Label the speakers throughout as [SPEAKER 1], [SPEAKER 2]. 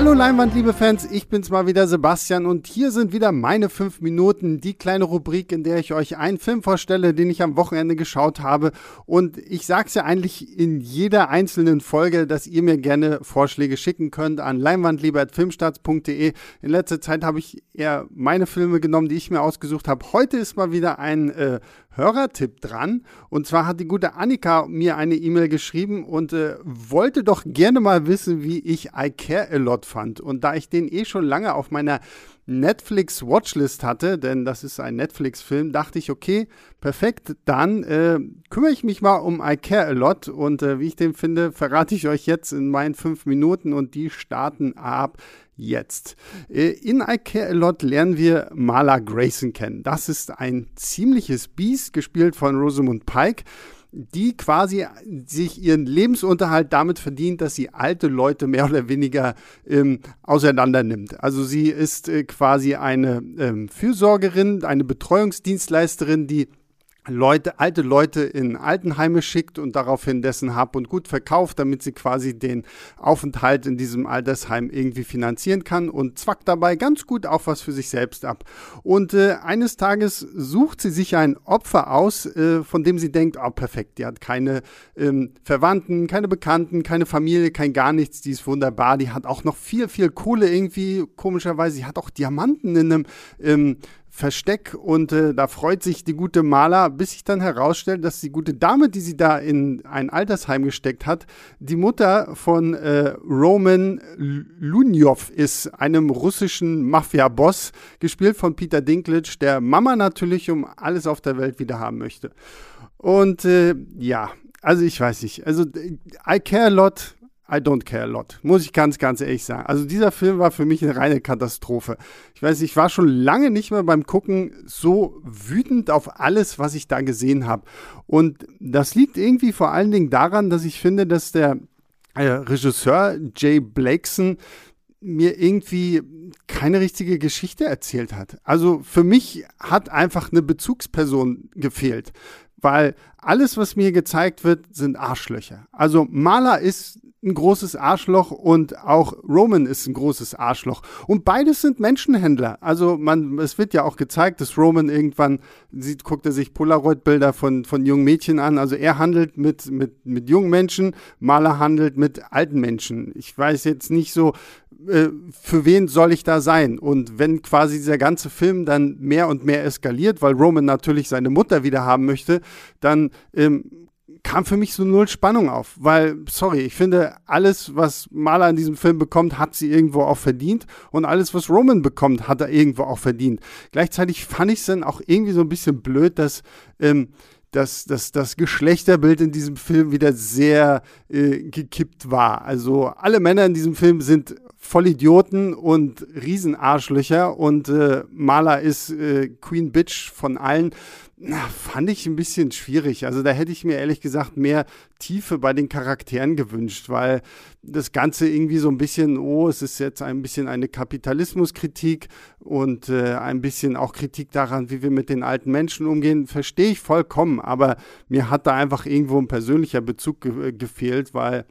[SPEAKER 1] Hallo Leinwand, liebe Fans, ich bin's mal wieder Sebastian und hier sind wieder meine fünf Minuten, die kleine Rubrik, in der ich euch einen Film vorstelle, den ich am Wochenende geschaut habe. Und ich sag's ja eigentlich in jeder einzelnen Folge, dass ihr mir gerne Vorschläge schicken könnt an leinwandlieber.filmstarts.de. In letzter Zeit habe ich eher meine Filme genommen, die ich mir ausgesucht habe. Heute ist mal wieder ein äh, Hörertipp dran. Und zwar hat die gute Annika mir eine E-Mail geschrieben und äh, wollte doch gerne mal wissen, wie ich I Care a Lot fand. Und da ich den eh schon lange auf meiner Netflix Watchlist hatte, denn das ist ein Netflix-Film, dachte ich, okay, perfekt, dann äh, kümmere ich mich mal um I Care a Lot und äh, wie ich den finde, verrate ich euch jetzt in meinen fünf Minuten und die starten ab jetzt. Äh, in I Care a Lot lernen wir Marla Grayson kennen. Das ist ein ziemliches Biest, gespielt von Rosamund Pike die quasi sich ihren Lebensunterhalt damit verdient, dass sie alte Leute mehr oder weniger ähm, auseinander nimmt. Also sie ist äh, quasi eine ähm, Fürsorgerin, eine Betreuungsdienstleisterin, die Leute, alte Leute in Altenheime schickt und daraufhin dessen Hab und Gut verkauft, damit sie quasi den Aufenthalt in diesem Altersheim irgendwie finanzieren kann und zwackt dabei ganz gut auch was für sich selbst ab. Und äh, eines Tages sucht sie sich ein Opfer aus, äh, von dem sie denkt, oh perfekt, die hat keine ähm, Verwandten, keine Bekannten, keine Familie, kein gar nichts, die ist wunderbar, die hat auch noch viel, viel Kohle irgendwie, komischerweise, sie hat auch Diamanten in einem ähm, Versteck und äh, da freut sich die gute Maler, bis sich dann herausstellt, dass die gute Dame, die sie da in ein Altersheim gesteckt hat, die Mutter von äh, Roman Lunjov ist, einem russischen Mafia-Boss, gespielt von Peter Dinklage, der Mama natürlich um alles auf der Welt wieder haben möchte. Und äh, ja, also ich weiß nicht, also I care a lot I don't care a lot. Muss ich ganz, ganz ehrlich sagen. Also dieser Film war für mich eine reine Katastrophe. Ich weiß, ich war schon lange nicht mehr beim Gucken so wütend auf alles, was ich da gesehen habe. Und das liegt irgendwie vor allen Dingen daran, dass ich finde, dass der äh, Regisseur Jay Blakeson mir irgendwie keine richtige Geschichte erzählt hat. Also für mich hat einfach eine Bezugsperson gefehlt, weil alles, was mir gezeigt wird, sind Arschlöcher. Also Maler ist ein großes Arschloch und auch Roman ist ein großes Arschloch. Und beides sind Menschenhändler. Also man, es wird ja auch gezeigt, dass Roman irgendwann sieht, guckt er sich Polaroid-Bilder von, von jungen Mädchen an. Also er handelt mit, mit, mit jungen Menschen, Maler handelt mit alten Menschen. Ich weiß jetzt nicht so, äh, für wen soll ich da sein? Und wenn quasi dieser ganze Film dann mehr und mehr eskaliert, weil Roman natürlich seine Mutter wieder haben möchte, dann ähm, kam für mich so null Spannung auf, weil, sorry, ich finde, alles, was Maler in diesem Film bekommt, hat sie irgendwo auch verdient und alles, was Roman bekommt, hat er irgendwo auch verdient. Gleichzeitig fand ich es dann auch irgendwie so ein bisschen blöd, dass ähm, dass, dass das Geschlechterbild in diesem Film wieder sehr äh, gekippt war. Also alle Männer in diesem Film sind Vollidioten und Riesenarschlöcher und äh, Maler ist äh, Queen Bitch von allen. Na, fand ich ein bisschen schwierig. Also da hätte ich mir ehrlich gesagt mehr Tiefe bei den Charakteren gewünscht, weil das Ganze irgendwie so ein bisschen, oh, es ist jetzt ein bisschen eine Kapitalismuskritik und äh, ein bisschen auch Kritik daran, wie wir mit den alten Menschen umgehen, verstehe ich vollkommen. Aber mir hat da einfach irgendwo ein persönlicher Bezug ge gefehlt, weil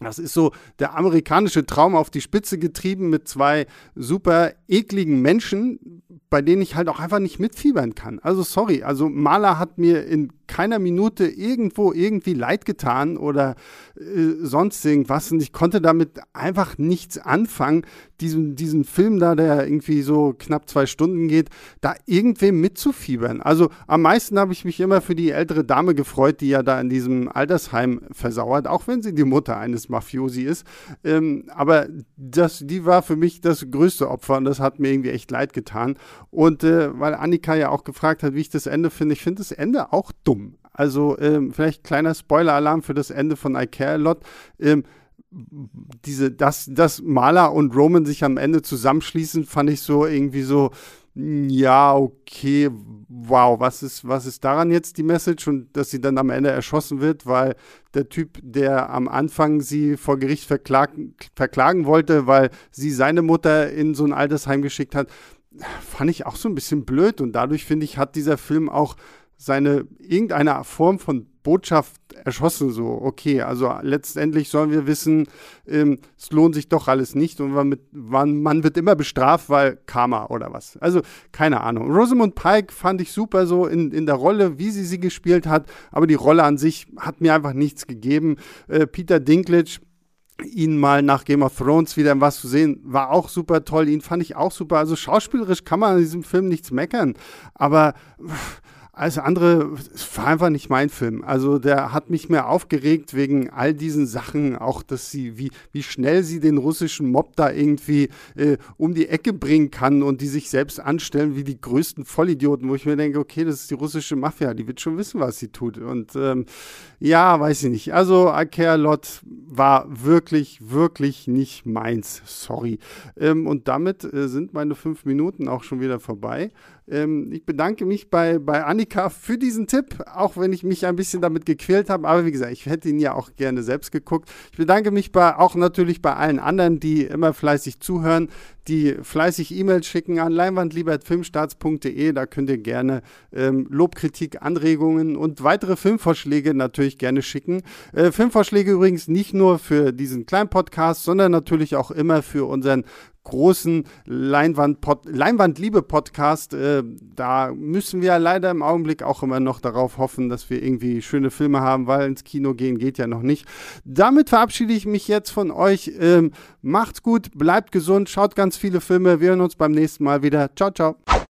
[SPEAKER 1] das ist so der amerikanische Traum auf die Spitze getrieben mit zwei super ekligen Menschen, bei denen ich halt auch einfach nicht mitfiebern kann. Also sorry, also Maler hat mir in keiner Minute irgendwo irgendwie leid getan oder äh, sonst irgendwas und ich konnte damit einfach nichts anfangen, diesen, diesen Film da, der irgendwie so knapp zwei Stunden geht, da irgendwem mitzufiebern. Also am meisten habe ich mich immer für die ältere Dame gefreut, die ja da in diesem Altersheim versauert, auch wenn sie die Mutter eines Mafiosi ist. Ähm, aber das, die war für mich das größte Opfer und das hat mir irgendwie echt leid getan. Und äh, weil Annika ja auch gefragt hat, wie ich das Ende finde, ich finde das Ende auch dumm. Also ähm, vielleicht kleiner Spoiler-Alarm für das Ende von I Care a Lot. Ähm, diese, dass, dass Maler und Roman sich am Ende zusammenschließen, fand ich so irgendwie so, ja, okay, wow, was ist, was ist daran jetzt die Message und dass sie dann am Ende erschossen wird, weil der Typ, der am Anfang sie vor Gericht verklagen, verklagen wollte, weil sie seine Mutter in so ein Altersheim geschickt hat, fand ich auch so ein bisschen blöd und dadurch finde ich, hat dieser Film auch seine irgendeine Form von Botschaft erschossen. So, okay, also letztendlich sollen wir wissen, ähm, es lohnt sich doch alles nicht und man, mit, man, man, wird immer bestraft, weil Karma oder was. Also keine Ahnung. Rosamund Pike fand ich super so in, in der Rolle, wie sie sie gespielt hat, aber die Rolle an sich hat mir einfach nichts gegeben. Äh, Peter Dinklage ihn mal nach Game of Thrones wieder in was zu sehen, war auch super toll. Ihn fand ich auch super. Also schauspielerisch kann man an diesem Film nichts meckern. Aber alles andere war einfach nicht mein Film. Also der hat mich mehr aufgeregt wegen all diesen Sachen, auch dass sie, wie, wie schnell sie den russischen Mob da irgendwie äh, um die Ecke bringen kann und die sich selbst anstellen wie die größten Vollidioten, wo ich mir denke, okay, das ist die russische Mafia, die wird schon wissen, was sie tut. Und ähm, ja, weiß ich nicht. Also I Care Lot war wirklich, wirklich nicht meins. Sorry. Ähm, und damit äh, sind meine fünf Minuten auch schon wieder vorbei. Ähm, ich bedanke mich bei, bei Annika für diesen Tipp, auch wenn ich mich ein bisschen damit gequält habe. Aber wie gesagt, ich hätte ihn ja auch gerne selbst geguckt. Ich bedanke mich bei, auch natürlich bei allen anderen, die immer fleißig zuhören, die fleißig E-Mails schicken an leinwandliebertfilmstarts.de. Da könnt ihr gerne ähm, Lobkritik, Anregungen und weitere Filmvorschläge natürlich gerne schicken. Äh, Filmvorschläge übrigens nicht nur für diesen kleinen Podcast, sondern natürlich auch immer für unseren großen Leinwand Leinwandliebe-Podcast. Äh, da müssen wir leider im Augenblick auch immer noch darauf hoffen, dass wir irgendwie schöne Filme haben, weil ins Kino gehen geht ja noch nicht. Damit verabschiede ich mich jetzt von euch. Ähm, macht's gut, bleibt gesund, schaut ganz viele Filme. Wir hören uns beim nächsten Mal wieder. Ciao, ciao.